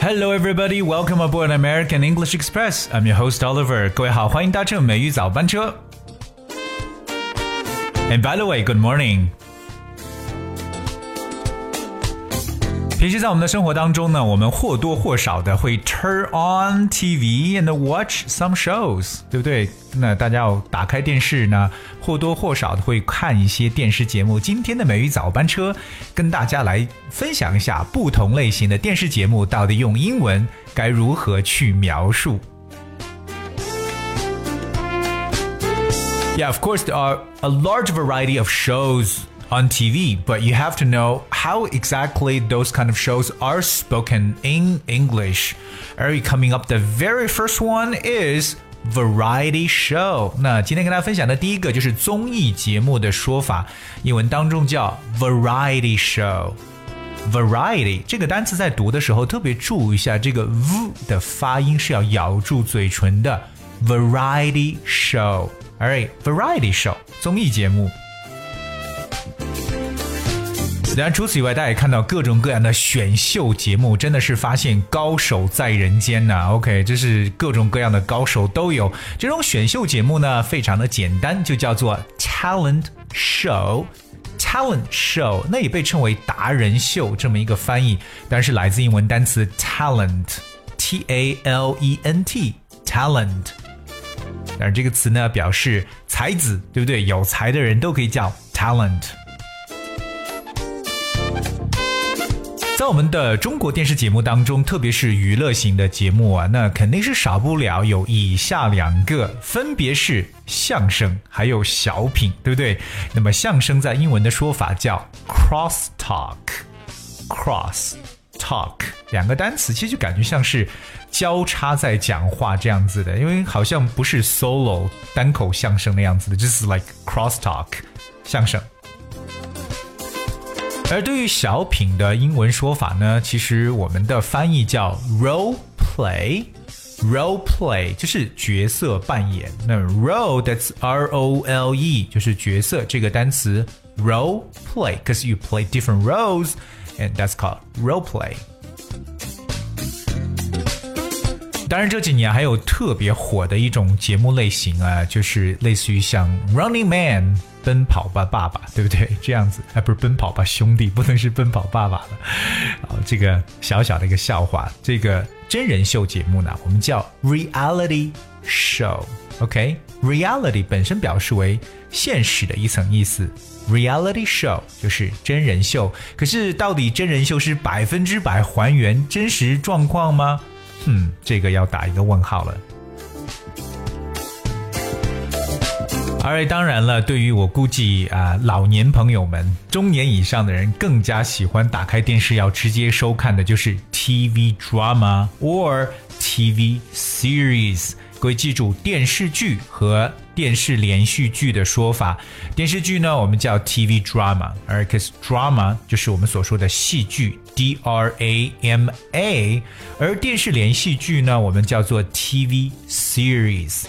Hello, everybody. Welcome aboard American English Express. I'm your host Oliver. 各位好，欢迎搭乘美语早班车。And by the way, good morning. 平时在我们的生活当中呢，我们或多或少的会 turn on TV and watch some shows，对不对？那大家要打开电视呢，或多或少的会看一些电视节目。今天的美语早班车跟大家来分享一下不同类型的电视节目到底用英文该如何去描述。Yeah, of course, there are a large variety of shows on TV, but you have to know how exactly those kind of shows are spoken in English. Alright, coming up, the very first one is variety show。那今天跟大家分享的第一个就是综艺节目的说法，英文当中叫 variety show。variety 这个单词在读的时候特别注意一下，这个 v 的发音是要咬住嘴唇的。variety show，alright，variety show 综艺节目。 当然，除此以外，大家也看到各种各样的选秀节目，真的是发现高手在人间呐。OK，这是各种各样的高手都有。这种选秀节目呢，非常的简单，就叫做 talent show。talent show，那也被称为达人秀这么一个翻译，但是来自英文单词 talent，t a l e n t，talent。但是，这个词呢表示才子，对不对？有才的人都可以叫 talent。在我们的中国电视节目当中，特别是娱乐型的节目啊，那肯定是少不了有以下两个，分别是相声还有小品，对不对？那么相声在英文的说法叫 cross talk，cross talk 两个单词，其实就感觉像是交叉在讲话这样子的，因为好像不是 solo 单口相声那样子的，就是 like cross talk 相声。而对于小品的英文说法呢，其实我们的翻译叫 role play。role play 就是角色扮演。那 role that's R O L E 就是角色这个单词 role play，because you play different roles，and that's called role play。当然，这几年还有特别火的一种节目类型啊，就是类似于像 Running Man。奔跑吧，爸爸，对不对？这样子，哎，不是奔跑吧，兄弟，不能是奔跑爸爸了。好，这个小小的一个笑话，这个真人秀节目呢，我们叫 reality show。OK，reality 本身表示为现实的一层意思，reality show 就是真人秀。可是，到底真人秀是百分之百还原真实状况吗？嗯，这个要打一个问号了。而当然了，对于我估计啊，老年朋友们、中年以上的人更加喜欢打开电视要直接收看的，就是 TV drama or TV series。各位记住，电视剧和电视连续剧的说法。电视剧呢，我们叫 TV drama，而 cause drama 就是我们所说的戏剧，D R A M A。而电视连续剧呢，我们叫做 TV series。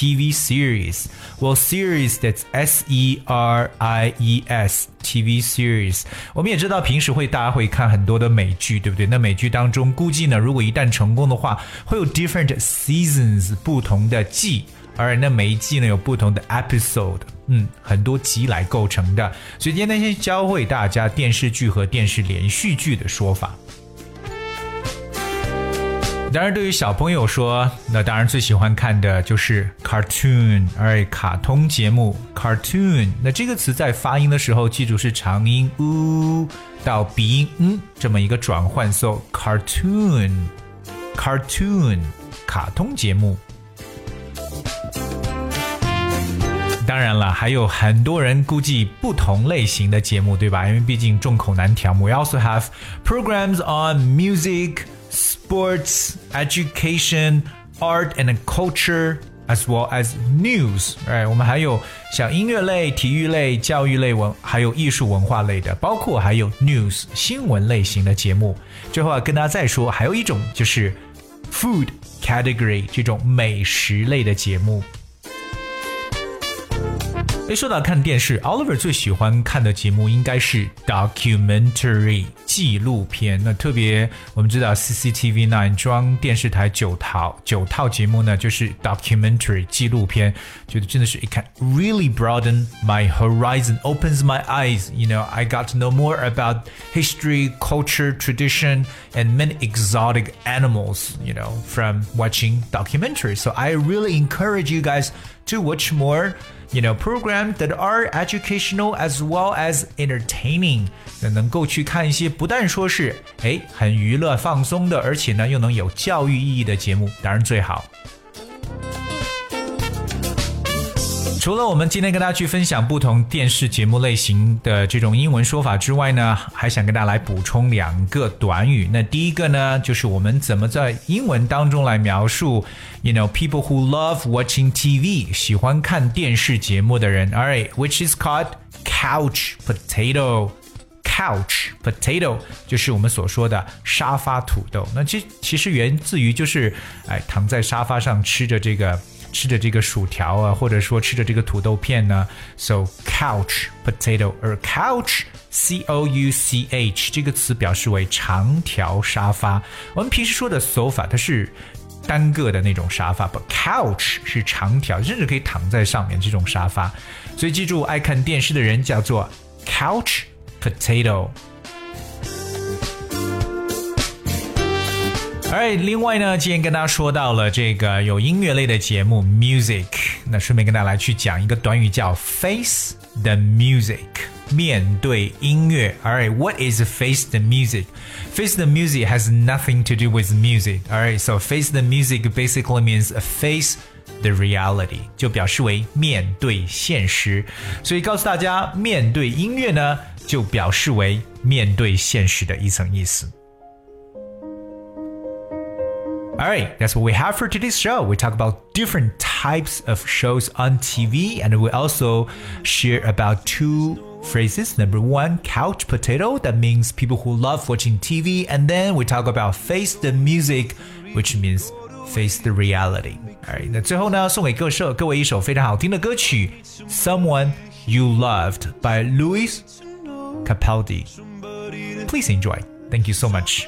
TV series. Well, series that's S E R I E S TV series. 我们也知道平时会大家会看很多的美剧，对不对？那美剧当中，估计呢，如果一旦成功的话，会有 different seasons 不同的季，而那每一季呢有不同的 episode，嗯，很多集来构成的。所以今天先教会大家电视剧和电视连续剧的说法。当然，对于小朋友说，那当然最喜欢看的就是 cartoon，而卡通节目 cartoon。那这个词在发音的时候，记住是长音 u 到鼻音 n 这么一个转换，so cartoon，cartoon 卡通节目。当然了，还有很多人估计不同类型的节目，对吧？因为毕竟众口难调。We also have programs on music. Sports, education, art and culture, as well as news. 哎我们还有像音乐类、体育类、教育类文，还有艺术文化类的，包括还有 news 新闻类型的节目。最后啊，跟大家再说，还有一种就是 food category 这种美食类的节目。诶，说到看电视，Oliver 最喜欢看的节目应该是 documentary 纪录片。那特别我们知道 CCTV Nine 装电视台九套九套节目呢，就是 documentary 纪录片。觉得真的是 it can really broaden my horizon, opens my eyes. You know, I got to know more about history, culture, tradition, and many exotic animals. You know, from watching documentaries. So I really encourage you guys to watch more You know programs that are educational as well as entertaining，那能够去看一些不但说是哎很娱乐放松的，而且呢又能有教育意义的节目，当然最好。除了我们今天跟大家去分享不同电视节目类型的这种英文说法之外呢，还想跟大家来补充两个短语。那第一个呢，就是我们怎么在英文当中来描述，you know people who love watching TV，喜欢看电视节目的人。，all right，which is called couch potato。Couch potato 就是我们所说的沙发土豆。那其其实源自于就是哎躺在沙发上吃着这个。吃着这个薯条啊，或者说吃着这个土豆片呢，so couch potato，而 couch c o u c h 这个词表示为长条沙发。我们平时说的 sofa 它是单个的那种沙发，but couch 是长条，甚至可以躺在上面这种沙发。所以记住，爱看电视的人叫做 couch potato。哎，另外呢，今天跟大家说到了这个有音乐类的节目 music，那顺便跟大家来去讲一个短语叫 face the music，面对音乐。Alright, what is face the music? Face the music has nothing to do with music. Alright, so face the music basically means face the reality，就表示为面对现实。所以告诉大家，面对音乐呢，就表示为面对现实的一层意思。All right, that's what we have for today's show. We talk about different types of shows on TV, and we also share about two phrases. Number one, couch potato, that means people who love watching TV, and then we talk about face the music, which means face the reality. All right, 那最后呢，送给各社各位一首非常好听的歌曲《Someone You Loved》by Louis Capaldi. Please enjoy. Thank you so much.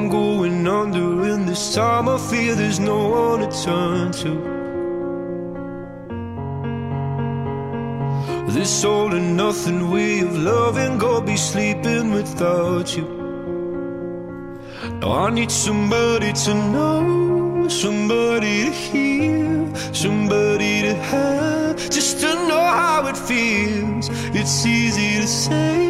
I'm going under this time. I fear there's no one to turn to. This all and nothing way of loving. Go be sleeping without you. Now I need somebody to know Somebody to hear Somebody to have Just to know how it feels. It's easy to say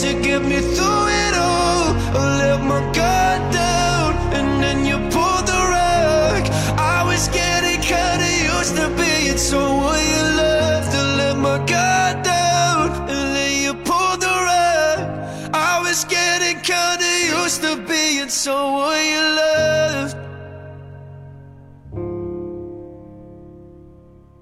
to get me through it all. I let my guard down and then you pulled the rug. I was getting kinda used to being someone you loved I let my guard down and then you pulled the rug. I was getting kinda used to being someone you loved